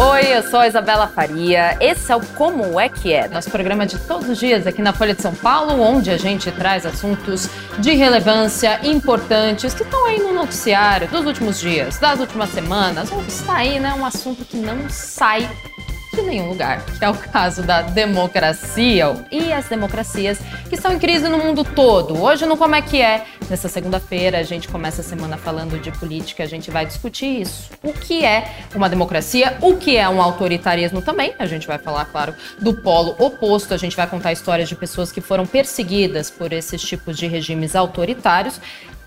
Oi, eu sou a Isabela Faria. Esse é o Como é que é, nosso programa de todos os dias aqui na Folha de São Paulo, onde a gente traz assuntos de relevância importantes que estão aí no noticiário dos últimos dias, das últimas semanas, ou está aí, né, um assunto que não sai de nenhum lugar, que é o caso da democracia e as democracias que estão em crise no mundo todo. Hoje no Como é que é? Nessa segunda-feira a gente começa a semana falando de política, a gente vai discutir isso. O que é uma democracia? O que é um autoritarismo também? A gente vai falar, claro, do polo oposto, a gente vai contar histórias de pessoas que foram perseguidas por esses tipos de regimes autoritários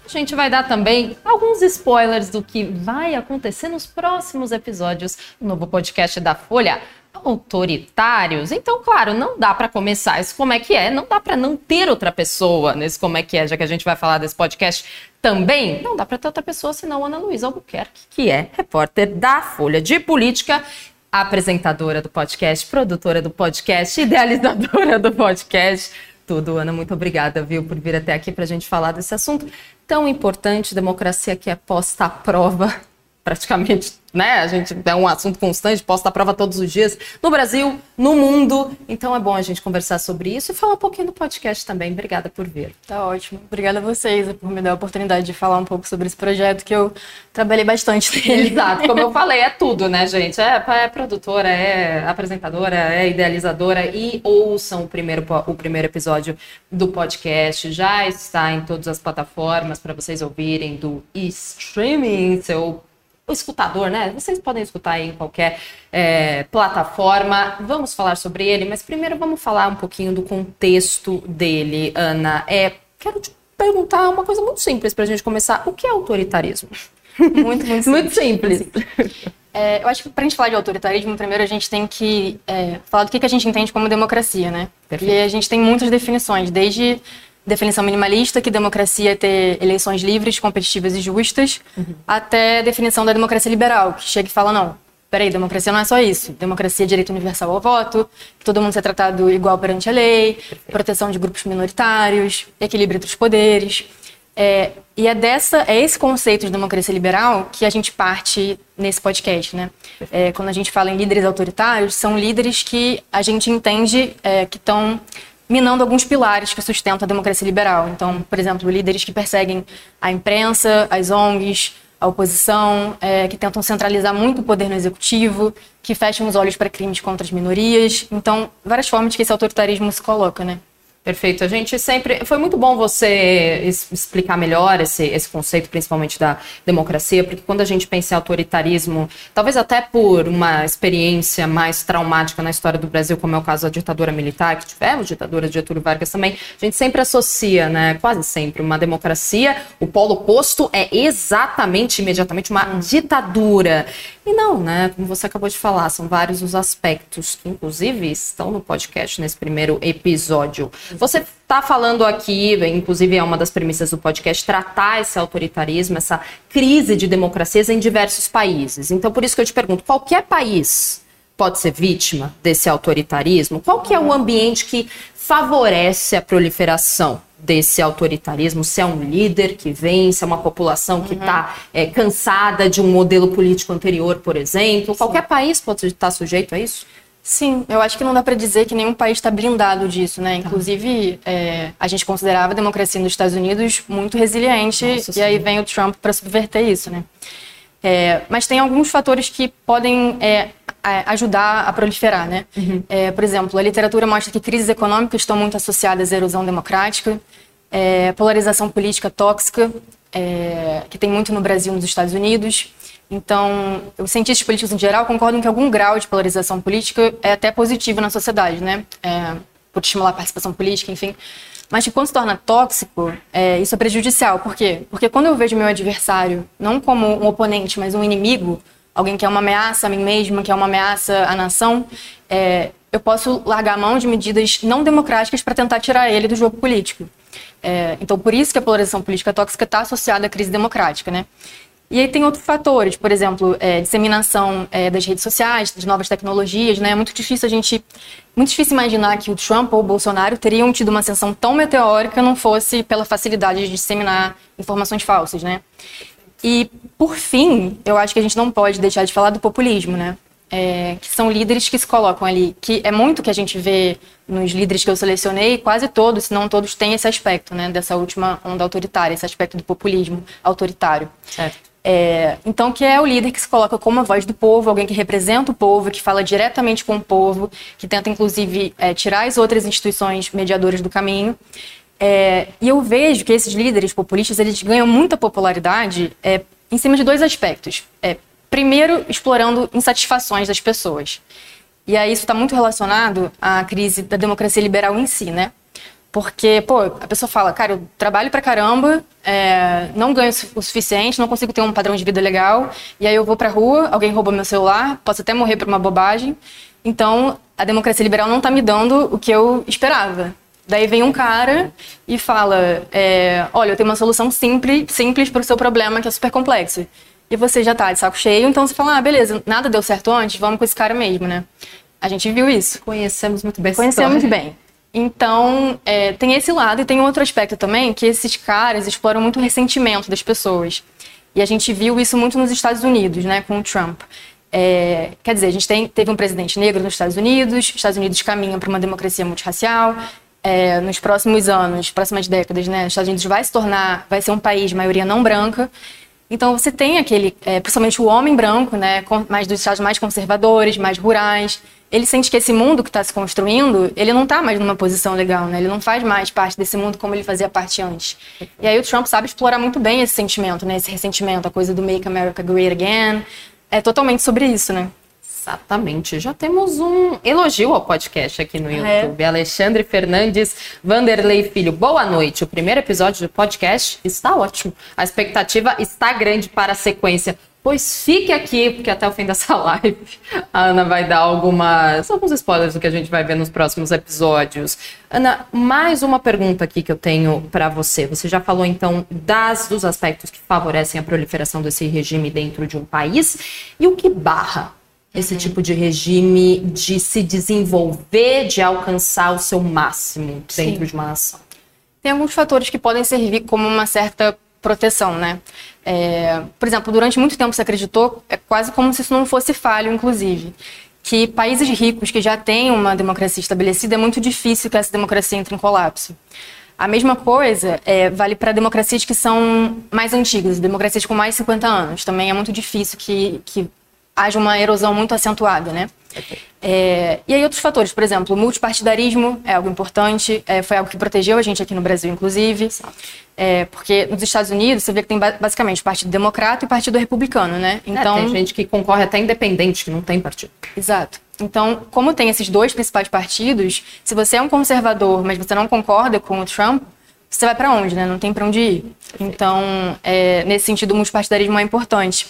a gente vai dar também alguns spoilers do que vai acontecer nos próximos episódios do novo podcast da Folha autoritários. Então, claro, não dá para começar esse como é que é, não dá para não ter outra pessoa nesse como é que é, já que a gente vai falar desse podcast também. Não dá para ter outra pessoa senão Ana Luísa Albuquerque, que é repórter da Folha de Política, apresentadora do podcast, produtora do podcast, idealizadora do podcast. Tudo, Ana, muito obrigada, viu, por vir até aqui para a gente falar desse assunto tão importante, democracia que é posta à prova praticamente, né? A gente é um assunto constante, posta à prova todos os dias, no Brasil, no mundo. Então é bom a gente conversar sobre isso e falar um pouquinho do podcast também. Obrigada por vir. Tá ótimo. Obrigada a vocês por me dar a oportunidade de falar um pouco sobre esse projeto que eu trabalhei bastante nele. Exato, como eu falei, é tudo, né, gente? É, é produtora, é apresentadora, é idealizadora e ouçam o primeiro, o primeiro episódio do podcast. Já está em todas as plataformas para vocês ouvirem do streaming, seu o escutador, né? Vocês podem escutar aí em qualquer é, plataforma. Vamos falar sobre ele, mas primeiro vamos falar um pouquinho do contexto dele, Ana. É, quero te perguntar uma coisa muito simples para a gente começar. O que é autoritarismo? Muito, muito simples. muito simples. É, eu acho que para a gente falar de autoritarismo, primeiro a gente tem que é, falar do que, que a gente entende como democracia, né? Perfeito. E a gente tem muitas definições, desde definição minimalista, que democracia é ter eleições livres, competitivas e justas, uhum. até definição da democracia liberal, que chega e fala, não, peraí, democracia não é só isso. Democracia é direito universal ao voto, que todo mundo seja tratado igual perante a lei, proteção de grupos minoritários, equilíbrio entre os poderes. É, e é, dessa, é esse conceito de democracia liberal que a gente parte nesse podcast, né? É, quando a gente fala em líderes autoritários, são líderes que a gente entende é, que estão minando alguns pilares que sustentam a democracia liberal. Então, por exemplo, líderes que perseguem a imprensa, as ONGs, a oposição, é, que tentam centralizar muito o poder no executivo, que fecham os olhos para crimes contra as minorias. Então, várias formas que esse autoritarismo se coloca, né? Perfeito. A gente sempre. Foi muito bom você explicar melhor esse, esse conceito, principalmente da democracia, porque quando a gente pensa em autoritarismo, talvez até por uma experiência mais traumática na história do Brasil, como é o caso da ditadura militar, que tivemos ditadura de Getúlio Vargas também, a gente sempre associa, né, quase sempre, uma democracia, o polo oposto é exatamente, imediatamente, uma ditadura. E não, né? Como você acabou de falar, são vários os aspectos que, inclusive, estão no podcast nesse primeiro episódio. Você está falando aqui, inclusive é uma das premissas do podcast, tratar esse autoritarismo, essa crise de democracias em diversos países. Então, por isso que eu te pergunto, qualquer país pode ser vítima desse autoritarismo? Qual que é o ambiente que favorece a proliferação desse autoritarismo, se é um líder que vem, se é uma população que está uhum. é, cansada de um modelo político anterior, por exemplo. Sim. Qualquer país pode estar sujeito a isso? Sim, eu acho que não dá para dizer que nenhum país está blindado disso, né? Tá. Inclusive, é, a gente considerava a democracia nos Estados Unidos muito resiliente Nossa, e aí vem o Trump para subverter isso, né? É, mas tem alguns fatores que podem é, ajudar a proliferar, né? Uhum. É, por exemplo, a literatura mostra que crises econômicas estão muito associadas à erosão democrática, é, polarização política tóxica, é, que tem muito no Brasil e nos Estados Unidos. Então, os cientistas políticos em geral concordam que algum grau de polarização política é até positivo na sociedade, né? É, por estimular a participação política, enfim. Mas que quando se torna tóxico, é, isso é prejudicial. Por quê? Porque quando eu vejo meu adversário não como um oponente, mas um inimigo, alguém que é uma ameaça a mim mesma, que é uma ameaça à nação, é, eu posso largar a mão de medidas não democráticas para tentar tirar ele do jogo político. É, então, por isso que a polarização política tóxica está associada à crise democrática, né? E aí tem outros fatores, por exemplo, é, disseminação é, das redes sociais, de novas tecnologias, né? É muito difícil a gente, muito difícil imaginar que o Trump ou o Bolsonaro teriam tido uma ascensão tão meteórica não fosse pela facilidade de disseminar informações falsas, né? E por fim, eu acho que a gente não pode deixar de falar do populismo, né? é, que são líderes que se colocam ali, que é muito que a gente vê nos líderes que eu selecionei, quase todos, se não todos, têm esse aspecto, né, dessa última onda autoritária, esse aspecto do populismo autoritário. Certo. É, então, que é o líder que se coloca como a voz do povo, alguém que representa o povo, que fala diretamente com o povo, que tenta, inclusive, é, tirar as outras instituições mediadoras do caminho. É, e eu vejo que esses líderes populistas eles ganham muita popularidade é, em cima de dois aspectos. É, primeiro, explorando insatisfações das pessoas. E aí isso está muito relacionado à crise da democracia liberal em si, né? Porque, pô, a pessoa fala, cara, eu trabalho pra caramba, é, não ganho o suficiente, não consigo ter um padrão de vida legal, e aí eu vou pra rua, alguém rouba meu celular, posso até morrer por uma bobagem. Então, a democracia liberal não tá me dando o que eu esperava. Daí vem um cara e fala, é, olha, eu tenho uma solução simples, simples para o seu problema que é super complexo. E você já tá de saco cheio, então você fala, ah, beleza, nada deu certo antes, vamos com esse cara mesmo, né? A gente viu isso. Conhecemos muito bem Conhecemos bem. Então, é, tem esse lado e tem outro aspecto também, que esses caras exploram muito o ressentimento das pessoas. E a gente viu isso muito nos Estados Unidos, né, com o Trump. É, quer dizer, a gente tem, teve um presidente negro nos Estados Unidos, os Estados Unidos caminham para uma democracia multirracial. É, nos próximos anos, próximas décadas, né, os Estados Unidos vai se tornar, vai ser um país de maioria não branca. Então você tem aquele, é, principalmente o homem branco, né, mais dos estados mais conservadores, mais rurais, ele sente que esse mundo que está se construindo, ele não está mais numa posição legal, né? Ele não faz mais parte desse mundo como ele fazia parte antes. E aí o Trump sabe explorar muito bem esse sentimento, né? Esse ressentimento, a coisa do Make America Great Again. É totalmente sobre isso, né? Exatamente. Já temos um elogio ao podcast aqui no é. YouTube. É. Alexandre Fernandes Vanderlei Filho. Boa noite. O primeiro episódio do podcast está ótimo. A expectativa está grande para a sequência. Pois fique aqui, porque até o fim dessa live a Ana vai dar algumas, alguns spoilers do que a gente vai ver nos próximos episódios. Ana, mais uma pergunta aqui que eu tenho para você. Você já falou então das dos aspectos que favorecem a proliferação desse regime dentro de um país e o que barra esse uhum. tipo de regime de se desenvolver, de alcançar o seu máximo dentro Sim. de uma nação? Tem alguns fatores que podem servir como uma certa proteção, né? É, por exemplo, durante muito tempo se acreditou, é quase como se isso não fosse falho, inclusive, que países ricos que já têm uma democracia estabelecida é muito difícil que essa democracia entre em colapso. A mesma coisa é, vale para democracias que são mais antigas, democracias com mais de 50 anos. Também é muito difícil que, que haja uma erosão muito acentuada, né? É, e aí outros fatores, por exemplo, o multipartidarismo é algo importante, é, foi algo que protegeu a gente aqui no Brasil, inclusive, é, porque nos Estados Unidos você vê que tem basicamente Partido Democrata e Partido Republicano, né? É, então tem gente que concorre até independente, que não tem partido. Exato. Então, como tem esses dois principais partidos, se você é um conservador, mas você não concorda com o Trump, você vai para onde, né? Não tem para onde ir. Então, é, nesse sentido, o multipartidarismo é importante.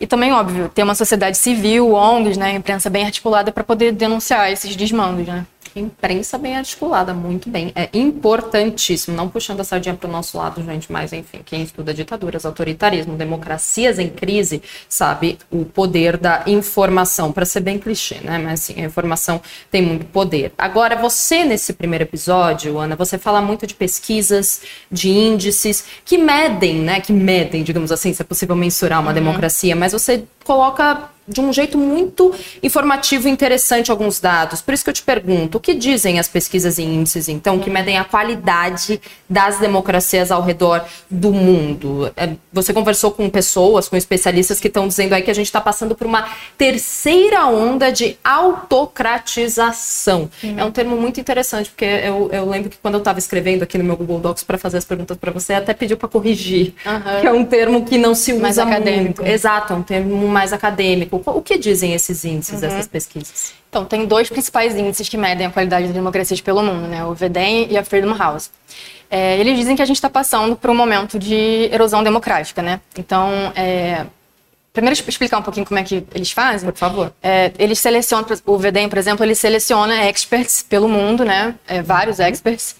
E também, óbvio, ter uma sociedade civil, ONGs, né, imprensa bem articulada para poder denunciar esses desmandos, né? Imprensa bem articulada, muito bem. É importantíssimo, não puxando a sardinha para o nosso lado, gente, mas enfim, quem estuda ditaduras, autoritarismo, democracias em crise, sabe o poder da informação, para ser bem clichê, né? Mas sim, a informação tem muito poder. Agora, você nesse primeiro episódio, Ana, você fala muito de pesquisas, de índices que medem, né? Que medem, digamos assim, se é possível mensurar uma uhum. democracia, mas você coloca de um jeito muito informativo e interessante alguns dados. Por isso que eu te pergunto, o que dizem as pesquisas e índices, então, que medem a qualidade das democracias ao redor do mundo? É, você conversou com pessoas, com especialistas que estão dizendo aí que a gente está passando por uma terceira onda de autocratização. É um termo muito interessante, porque eu, eu lembro que quando eu estava escrevendo aqui no meu Google Docs para fazer as perguntas para você, até pediu para corrigir, uhum. que é um termo que não se usa mais acadêmico. Muito. Exato, é um termo mais acadêmico. O que dizem esses índices, uhum. essas pesquisas? Então, tem dois principais índices que medem a qualidade da democracia pelo mundo, né? O VEDEM e a Freedom House. É, eles dizem que a gente está passando por um momento de erosão democrática, né? Então, é, primeiro explicar um pouquinho como é que eles fazem. Por favor. É, eles selecionam, o VEDEM, por exemplo, ele seleciona experts pelo mundo, né? É, vários experts.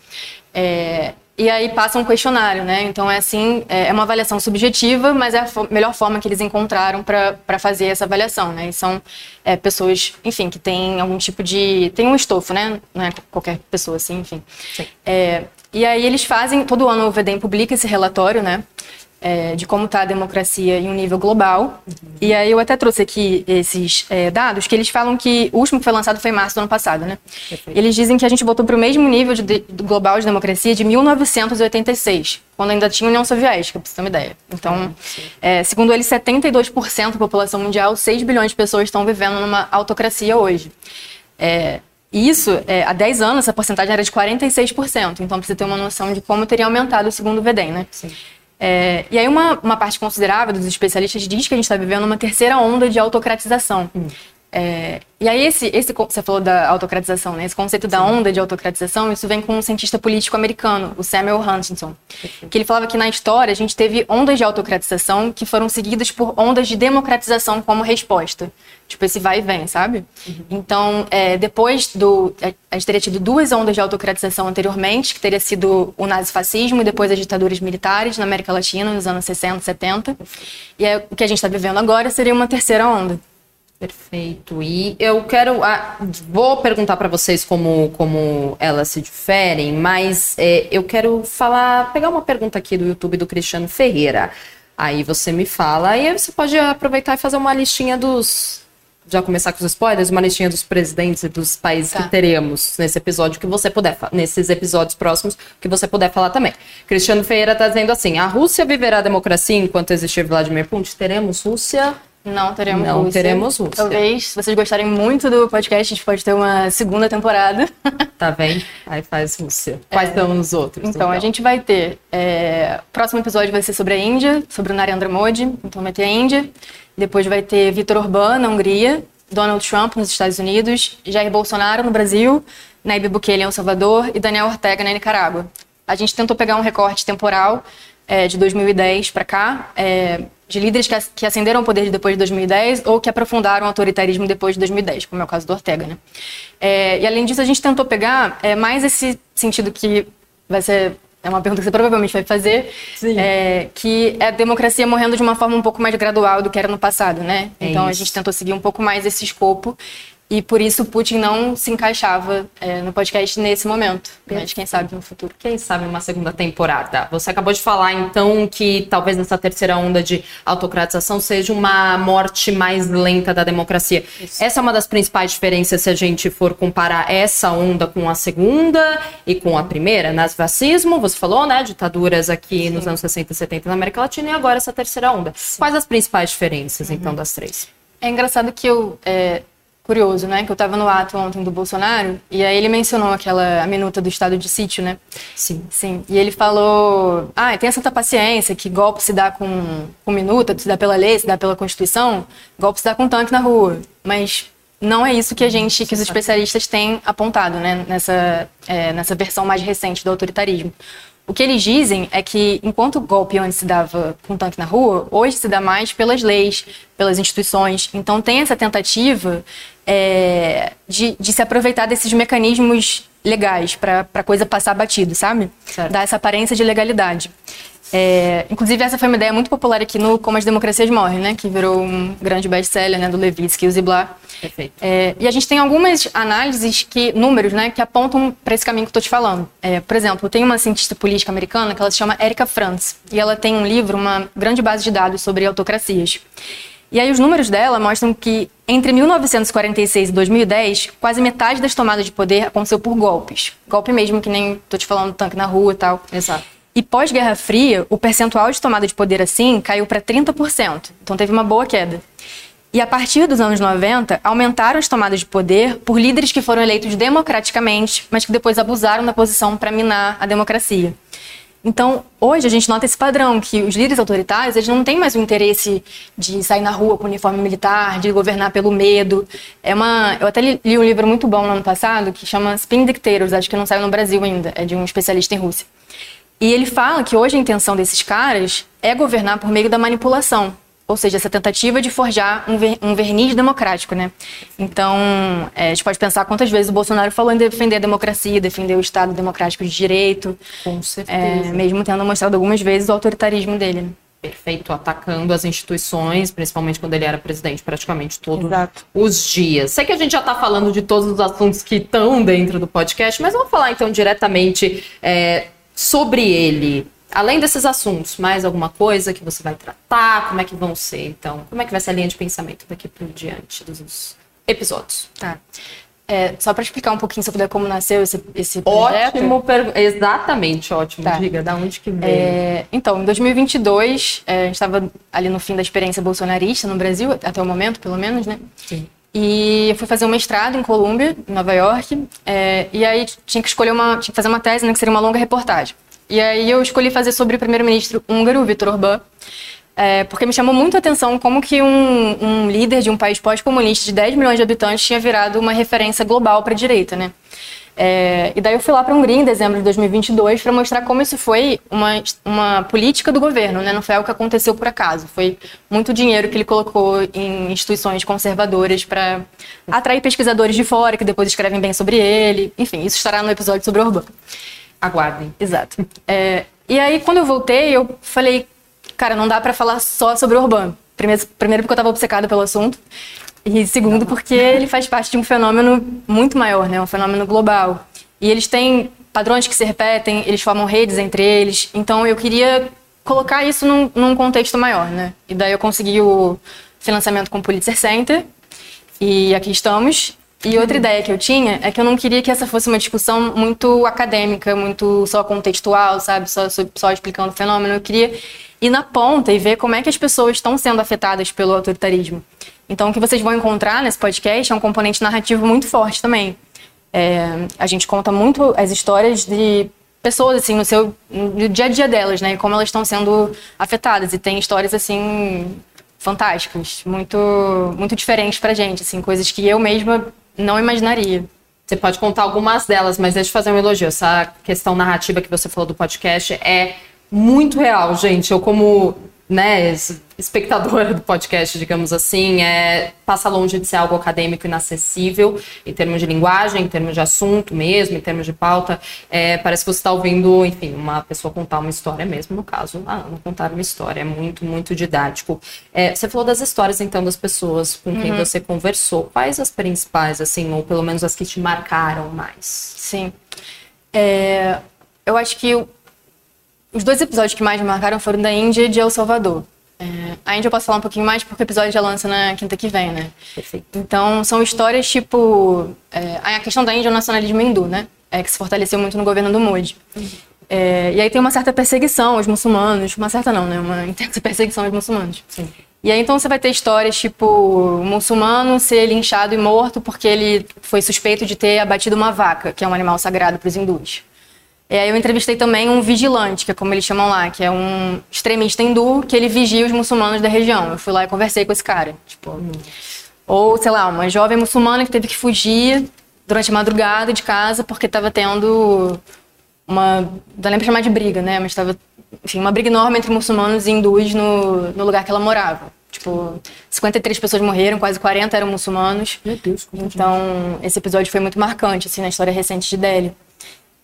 E aí passa um questionário, né? Então é assim, é, é uma avaliação subjetiva, mas é a melhor forma que eles encontraram para fazer essa avaliação, né? E são é, pessoas, enfim, que têm algum tipo de. tem um estofo, né? Não é qualquer pessoa assim, enfim. É, e aí eles fazem, todo ano o VDEM publica esse relatório, né? É, de como está a democracia em um nível global. Uhum. E aí eu até trouxe aqui esses é, dados que eles falam que o último que foi lançado foi em março do ano passado, né? Perfeito. Eles dizem que a gente voltou para o mesmo nível de, de, global de democracia de 1986, quando ainda tinha União Soviética, para você ter uma ideia. Então, é, segundo eles, 72% da população mundial, 6 bilhões de pessoas estão vivendo numa autocracia hoje. É, isso, é, há 10 anos, essa porcentagem era de 46%. Então, precisa ter uma noção de como teria aumentado segundo o VEDEM, né? Sim. É, e aí uma, uma parte considerável dos especialistas diz que a gente está vivendo uma terceira onda de autocratização. Hum. É, e aí esse, esse, você falou da autocratização, né? Esse conceito da onda de autocratização, isso vem com um cientista político americano, o Samuel Huntington, que ele falava que na história a gente teve ondas de autocratização que foram seguidas por ondas de democratização como resposta. Tipo, esse vai e vem, sabe? Uhum. Então, é, depois do... A gente teria tido duas ondas de autocratização anteriormente, que teria sido o nazifascismo e depois as ditaduras militares na América Latina, nos anos 60, 70. E aí, o que a gente está vivendo agora seria uma terceira onda. Perfeito. E eu quero. Ah, vou perguntar para vocês como, como elas se diferem, mas é, eu quero falar, pegar uma pergunta aqui do YouTube do Cristiano Ferreira. Aí você me fala, e aí você pode aproveitar e fazer uma listinha dos. Já começar com os spoilers, uma listinha dos presidentes e dos países tá. que teremos nesse episódio que você puder, nesses episódios próximos, que você puder falar também. Cristiano Ferreira está dizendo assim: a Rússia viverá a democracia enquanto existir Vladimir Putin? Teremos Rússia não teremos Não Rússia. teremos Rússia. Talvez, se vocês gostarem muito do podcast, a gente pode ter uma segunda temporada. Tá bem? Aí faz Rússia. Quais é, são os outros? Então, então, a gente vai ter... É, o próximo episódio vai ser sobre a Índia, sobre o Narendra Modi. Então vai ter a Índia. Depois vai ter Vitor Orbán, na Hungria. Donald Trump, nos Estados Unidos. Jair Bolsonaro, no Brasil. Nayib Bukele, em El Salvador. E Daniel Ortega, na Nicarágua. A gente tentou pegar um recorte temporal é, de 2010 para cá. É, de líderes que, ascenderam ao poder depois de 2010 ou que aprofundaram o autoritarismo depois de 2010, como é o caso do Ortega. Né? É, e além disso, a gente tentou pegar é, mais esse sentido que vai ser é uma pergunta que você provavelmente vai fazer, é, que é a democracia morrendo de uma forma um pouco mais gradual do que era no passado, né? É então isso. a gente tentou seguir um pouco mais esse escopo e por isso Putin não se encaixava é, no podcast nesse momento. Mas quem sabe no futuro. Quem sabe uma segunda temporada. Você acabou de falar, então, que talvez nessa terceira onda de autocratização seja uma morte mais lenta da democracia. Isso. Essa é uma das principais diferenças se a gente for comparar essa onda com a segunda e com a primeira. Nazifascismo, você falou, né? Ditaduras aqui Sim. nos anos 60 e 70 na América Latina e agora essa terceira onda. Sim. Quais as principais diferenças, então, uhum. então, das três? É engraçado que eu... É curioso, né? Que eu estava no ato ontem do Bolsonaro e aí ele mencionou aquela a minuta do estado de sítio, né? Sim. Sim. E ele falou: ah, tem essa paciência que golpe se dá com, com minuta, se dá pela lei, se dá pela Constituição, golpe se dá com tanque na rua. Mas não é isso que a gente, que os especialistas têm apontado, né? Nessa, é, nessa versão mais recente do autoritarismo. O que eles dizem é que, enquanto o golpe antes se dava com tanque na rua, hoje se dá mais pelas leis, pelas instituições. Então, tem essa tentativa é, de, de se aproveitar desses mecanismos legais para a coisa passar batido, sabe? Certo. Dar essa aparência de legalidade. É, inclusive, essa foi uma ideia muito popular aqui no Como as Democracias Morrem, né? Que virou um grande best-seller né, do Levitsky e o Ziblatt. Perfeito. É, e a gente tem algumas análises, que números, né? Que apontam para esse caminho que eu estou te falando. É, por exemplo, tem uma cientista política americana que ela se chama Erika Franz. E ela tem um livro, uma grande base de dados sobre autocracias. E aí os números dela mostram que entre 1946 e 2010, quase metade das tomadas de poder aconteceu por golpes. Golpe mesmo, que nem tô te falando tanque na rua e tal. Exato. E pós-Guerra Fria, o percentual de tomada de poder assim caiu para 30%. Então teve uma boa queda. E a partir dos anos 90, aumentaram as tomadas de poder por líderes que foram eleitos democraticamente, mas que depois abusaram da posição para minar a democracia. Então, hoje a gente nota esse padrão, que os líderes autoritários eles não têm mais o interesse de sair na rua com uniforme militar, de governar pelo medo. É uma, eu até li, li um livro muito bom no ano passado que chama Spin Dictators, acho que não saiu no Brasil ainda, é de um especialista em Rússia. E ele fala que hoje a intenção desses caras é governar por meio da manipulação. Ou seja, essa tentativa de forjar um, ver, um verniz democrático, né? Então, é, a gente pode pensar quantas vezes o Bolsonaro falou em defender a democracia, defender o Estado democrático de direito. Com certeza. É, mesmo tendo mostrado algumas vezes o autoritarismo dele. Né? Perfeito, atacando as instituições, principalmente quando ele era presidente, praticamente todos Exato. os dias. Sei que a gente já está falando de todos os assuntos que estão dentro do podcast, mas vamos falar então diretamente é, sobre ele além desses assuntos, mais alguma coisa que você vai tratar? Como é que vão ser, então? Como é que vai ser a linha de pensamento daqui por diante dos episódios? Tá. É, só para explicar um pouquinho sobre como nasceu esse, esse projeto. Ótimo, per... exatamente ótimo. Tá. Diga, da onde que veio? É, então, em 2022, é, a gente estava ali no fim da experiência bolsonarista no Brasil, até o momento, pelo menos, né? Sim. E eu fui fazer um mestrado em Colômbia, em Nova York, é, e aí tinha que escolher uma, tinha que fazer uma tese, né, que seria uma longa reportagem. E aí eu escolhi fazer sobre o primeiro-ministro húngaro, Viktor Orbán, é, porque me chamou muito a atenção como que um, um líder de um país pós-comunista de 10 milhões de habitantes tinha virado uma referência global para a direita, né? É, e daí eu fui lá para a Hungria em dezembro de 2022 para mostrar como isso foi uma, uma política do governo, né? não foi algo que aconteceu por acaso. Foi muito dinheiro que ele colocou em instituições conservadoras para atrair pesquisadores de fora que depois escrevem bem sobre ele. Enfim, isso estará no episódio sobre Orbán. Aguardem. Exato. É, e aí, quando eu voltei, eu falei, cara, não dá para falar só sobre o Urbano. Primeiro, primeiro porque eu estava obcecada pelo assunto. E segundo porque ele faz parte de um fenômeno muito maior, né? Um fenômeno global. E eles têm padrões que se repetem, eles formam redes entre eles. Então eu queria colocar isso num, num contexto maior, né? E daí eu consegui o financiamento com o Pulitzer Center. E aqui estamos. E outra ideia que eu tinha é que eu não queria que essa fosse uma discussão muito acadêmica, muito só contextual, sabe? Só, só explicando o fenômeno. Eu queria ir na ponta e ver como é que as pessoas estão sendo afetadas pelo autoritarismo. Então, o que vocês vão encontrar nesse podcast é um componente narrativo muito forte também. É, a gente conta muito as histórias de pessoas, assim, no seu no dia a dia delas, né? E como elas estão sendo afetadas. E tem histórias, assim, fantásticas, muito, muito diferentes pra gente, assim, coisas que eu mesma não imaginaria. Você pode contar algumas delas, mas deixa eu fazer um elogio. Essa questão narrativa que você falou do podcast é muito real, gente. Eu, como né, espectadora do podcast, digamos assim, é, passa longe de ser algo acadêmico inacessível, em termos de linguagem, em termos de assunto mesmo, em termos de pauta. É, parece que você está ouvindo, enfim, uma pessoa contar uma história mesmo, no caso, a Ana contar uma história. É muito, muito didático. É, você falou das histórias, então, das pessoas com quem uhum. você conversou. Quais as principais, assim, ou pelo menos as que te marcaram mais? Sim. É, eu acho que os dois episódios que mais me marcaram foram da Índia e de El Salvador. É, a Índia eu posso falar um pouquinho mais porque o episódio já lança na quinta que vem, né? Perfeito. Então, são histórias tipo... É, a questão da Índia é o nacionalismo hindu, né? É, que se fortaleceu muito no governo do Modi. Uhum. É, e aí tem uma certa perseguição aos muçulmanos. Uma certa não, né? Uma intensa perseguição aos muçulmanos. Sim. E aí então você vai ter histórias tipo um muçulmano ser linchado e morto porque ele foi suspeito de ter abatido uma vaca, que é um animal sagrado para os hindus. E aí eu entrevistei também um vigilante, que é como eles chamam lá, que é um extremista hindu, que ele vigia os muçulmanos da região. Eu fui lá e conversei com esse cara. Tipo, ou, sei lá, uma jovem muçulmana que teve que fugir durante a madrugada de casa porque estava tendo uma. Não lembro chamar de briga, né? Mas estava. Enfim, uma briga enorme entre muçulmanos e hindus no, no lugar que ela morava. Tipo, 53 pessoas morreram, quase 40 eram muçulmanos. Meu Deus, Então, esse episódio foi muito marcante, assim, na história recente de Delhi.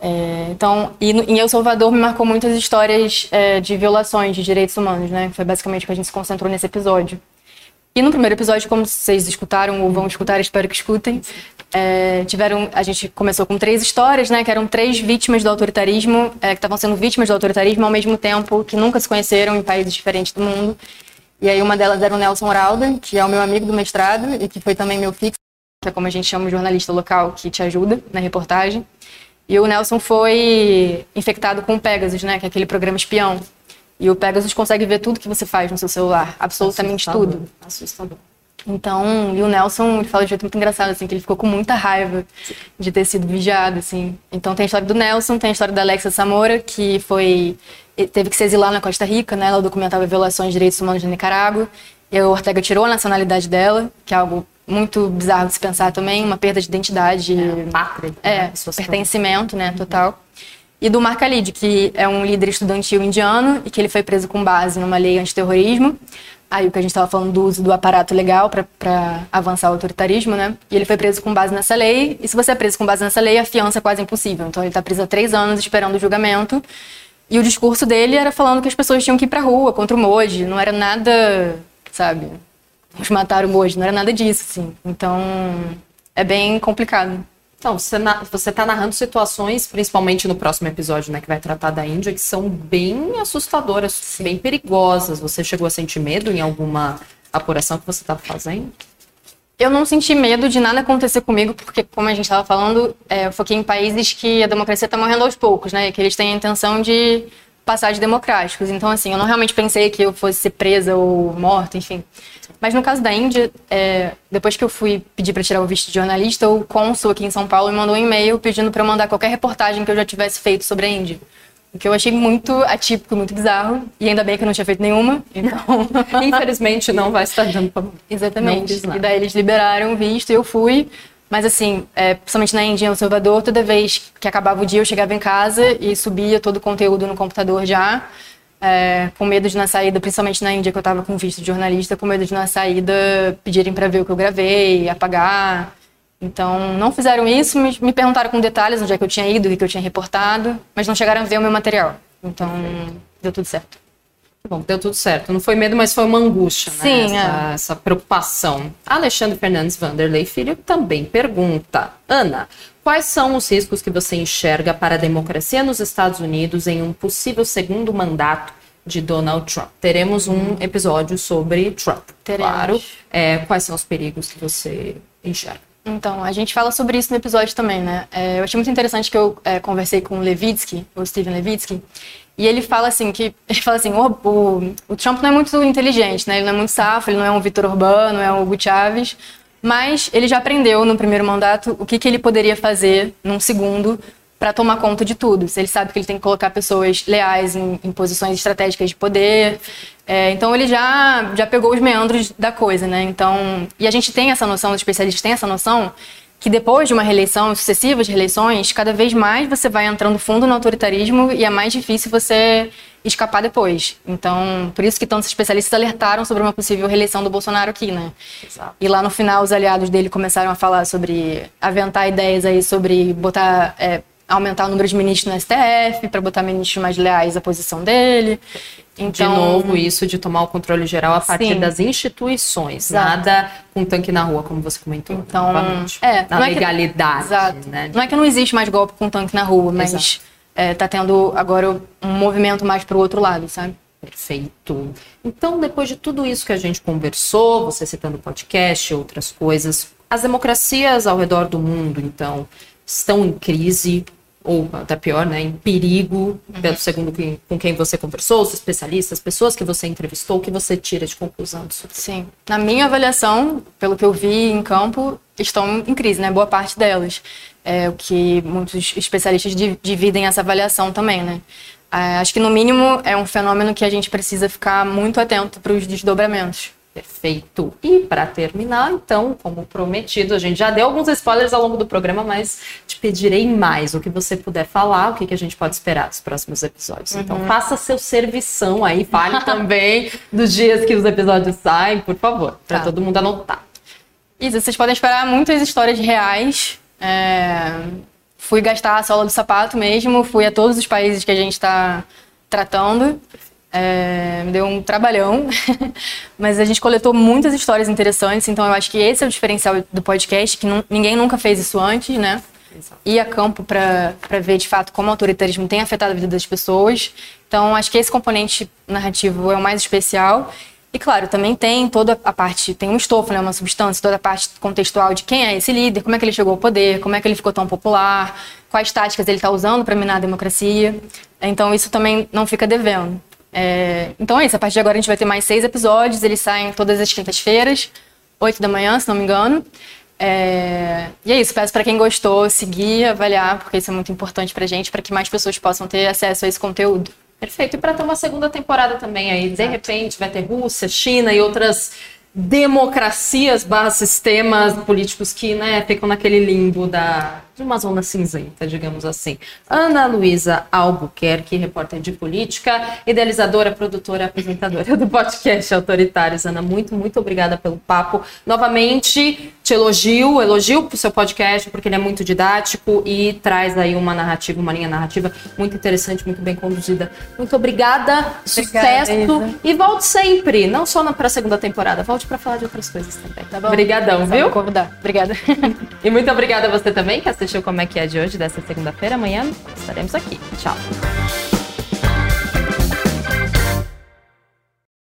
É, então, e em El Salvador me marcou muitas histórias é, de violações de direitos humanos, né? Foi basicamente o que a gente se concentrou nesse episódio. E no primeiro episódio, como vocês escutaram ou vão escutar, espero que escutem, é, tiveram, a gente começou com três histórias, né? Que eram três vítimas do autoritarismo, é, que estavam sendo vítimas do autoritarismo ao mesmo tempo, que nunca se conheceram em países diferentes do mundo. E aí uma delas era o Nelson Ralda, que é o meu amigo do mestrado e que foi também meu fixo, que é como a gente chama o jornalista local que te ajuda na reportagem. E o Nelson foi infectado com o Pegasus, né? Que é aquele programa espião. E o Pegasus consegue ver tudo que você faz no seu celular, absolutamente Assustador. tudo. Assustador. Então, e o Nelson, ele fala de um jeito muito engraçado, assim, que ele ficou com muita raiva de ter sido vigiado, assim. Então tem a história do Nelson, tem a história da Alexa Samora, que foi teve que se exilar na Costa Rica, né? Ela documentava violações de direitos humanos na Nicarágua. E o Ortega tirou a nacionalidade dela, que é algo muito bizarro de se pensar também, uma perda de identidade. É, pátria. É, né? pertencimento, né, total. E do Mark Khalid, que é um líder estudantil indiano e que ele foi preso com base numa lei antiterrorismo. Aí o que a gente estava falando do uso do aparato legal para avançar o autoritarismo, né? E ele foi preso com base nessa lei. E se você é preso com base nessa lei, a fiança é quase impossível. Então ele está preso há três anos esperando o julgamento. E o discurso dele era falando que as pessoas tinham que ir para rua contra o Modi. Não era nada, sabe, nos mataram hoje, não era nada disso, assim. Então, é bem complicado. Então, você, na, você tá narrando situações, principalmente no próximo episódio, né, que vai tratar da Índia, que são bem assustadoras, Sim. bem perigosas. Você chegou a sentir medo em alguma apuração que você estava fazendo? Eu não senti medo de nada acontecer comigo, porque, como a gente estava falando, é, eu foquei em países que a democracia está morrendo aos poucos, né? Que eles têm a intenção de passar de democráticos. Então, assim, eu não realmente pensei que eu fosse ser presa ou morta, enfim. Mas no caso da Índia, é, depois que eu fui pedir para tirar o visto de jornalista, o cônsul aqui em São Paulo me mandou um e-mail pedindo para eu mandar qualquer reportagem que eu já tivesse feito sobre a Índia. O que eu achei muito atípico, muito bizarro. E ainda bem que eu não tinha feito nenhuma. Então. Infelizmente não vai estar dando pra. Exatamente. E daí eles liberaram o visto e eu fui. Mas assim, é, principalmente na Índia, em El Salvador, toda vez que acabava o dia eu chegava em casa e subia todo o conteúdo no computador já. É, com medo de na saída, principalmente na Índia, que eu estava com visto de jornalista, com medo de na saída pedirem para ver o que eu gravei, apagar. Então, não fizeram isso, me, perguntaram com detalhes onde é que eu tinha ido, o que eu tinha reportado, mas não chegaram a ver o meu material. Então, deu tudo certo. Bom, deu tudo certo. Não foi medo, mas foi uma angústia, né? Sim, essa, é. essa preocupação. Alexandre Fernandes Vanderlei Filho também pergunta: Ana, quais são os riscos que você enxerga para a democracia nos Estados Unidos em um possível segundo mandato de Donald Trump? Teremos um episódio sobre Trump, Teremos. claro. É, quais são os perigos que você enxerga? Então, a gente fala sobre isso no episódio também, né? É, eu achei muito interessante que eu é, conversei com o Levitsky, o Steven Levitsky, e ele fala assim que ele fala assim, o, o, o, Trump não é muito inteligente, né? Ele não é muito safo, ele não é um Vitor Urbano, não é um Hugo mas ele já aprendeu no primeiro mandato o que, que ele poderia fazer num segundo para tomar conta de tudo. Ele sabe que ele tem que colocar pessoas leais em, em posições estratégicas de poder. É, então ele já, já pegou os meandros da coisa, né? Então, e a gente tem essa noção, os especialistas têm essa noção que depois de uma reeleição, sucessivas reeleições, cada vez mais você vai entrando fundo no autoritarismo e é mais difícil você escapar depois. Então, por isso que tantos especialistas alertaram sobre uma possível reeleição do Bolsonaro aqui, né? Exato. E lá no final, os aliados dele começaram a falar sobre aventar ideias aí sobre botar é, aumentar o número de ministros no STF, para botar ministros mais leais à posição dele. Então, de novo, isso de tomar o controle geral a partir sim. das instituições, exato. nada com tanque na rua, como você comentou. Então, é, na legalidade. É que, né? Não é que não existe mais golpe com tanque na rua, mas está é, tá tendo agora um movimento mais para o outro lado, sabe? Perfeito. Então, depois de tudo isso que a gente conversou, você citando o podcast, outras coisas, as democracias ao redor do mundo, então, estão em crise, ou até pior, né, em perigo, uhum. segundo quem, com quem você conversou, os especialistas, pessoas que você entrevistou, o que você tira de conclusão disso? Sim. Na minha avaliação, pelo que eu vi em campo, estão em crise, né? Boa parte delas. É o que muitos especialistas dividem essa avaliação também, né? É, acho que, no mínimo, é um fenômeno que a gente precisa ficar muito atento para os desdobramentos. Perfeito. E para terminar, então, como prometido, a gente já deu alguns spoilers ao longo do programa, mas te pedirei mais o que você puder falar, o que, que a gente pode esperar dos próximos episódios. Então, uhum. Então, faça seu servição aí, fale também dos dias que os episódios saem, por favor, para tá. todo mundo anotar. Isso, vocês podem esperar muitas histórias reais. É... Fui gastar a sola do sapato mesmo, fui a todos os países que a gente está tratando. É, deu um trabalhão, mas a gente coletou muitas histórias interessantes, então eu acho que esse é o diferencial do podcast, que não, ninguém nunca fez isso antes, né? Exato. Ir a campo para ver de fato como o autoritarismo tem afetado a vida das pessoas. Então acho que esse componente narrativo é o mais especial. E claro, também tem toda a parte, tem um estofo, né, uma substância, toda a parte contextual de quem é esse líder, como é que ele chegou ao poder, como é que ele ficou tão popular, quais táticas ele está usando para minar a democracia. Então isso também não fica devendo. É, então é isso, a partir de agora a gente vai ter mais seis episódios, eles saem todas as quintas-feiras, oito da manhã, se não me engano. É, e é isso, peço para quem gostou seguir, avaliar, porque isso é muito importante pra gente, para que mais pessoas possam ter acesso a esse conteúdo. Perfeito. E para ter uma segunda temporada também aí, Exato. de repente vai ter Rússia, China e outras democracias barra sistemas políticos que né, ficam naquele limbo da, de uma zona cinzenta, digamos assim. Ana Luísa Albuquerque, repórter de política, idealizadora, produtora, apresentadora do podcast Autoritários. Ana, muito, muito obrigada pelo papo. Novamente, te elogio, elogio pro seu podcast, porque ele é muito didático e traz aí uma narrativa, uma linha narrativa muito interessante, muito bem conduzida. Muito obrigada, Obrigada, sucesso Isa. e volte sempre, não só na, pra segunda temporada, volte pra falar de outras coisas também. Tá bom? Obrigadão, viu? convidar. Obrigada. E muito obrigada a você também que assistiu Como é que é de hoje, dessa segunda-feira. Amanhã estaremos aqui. Tchau.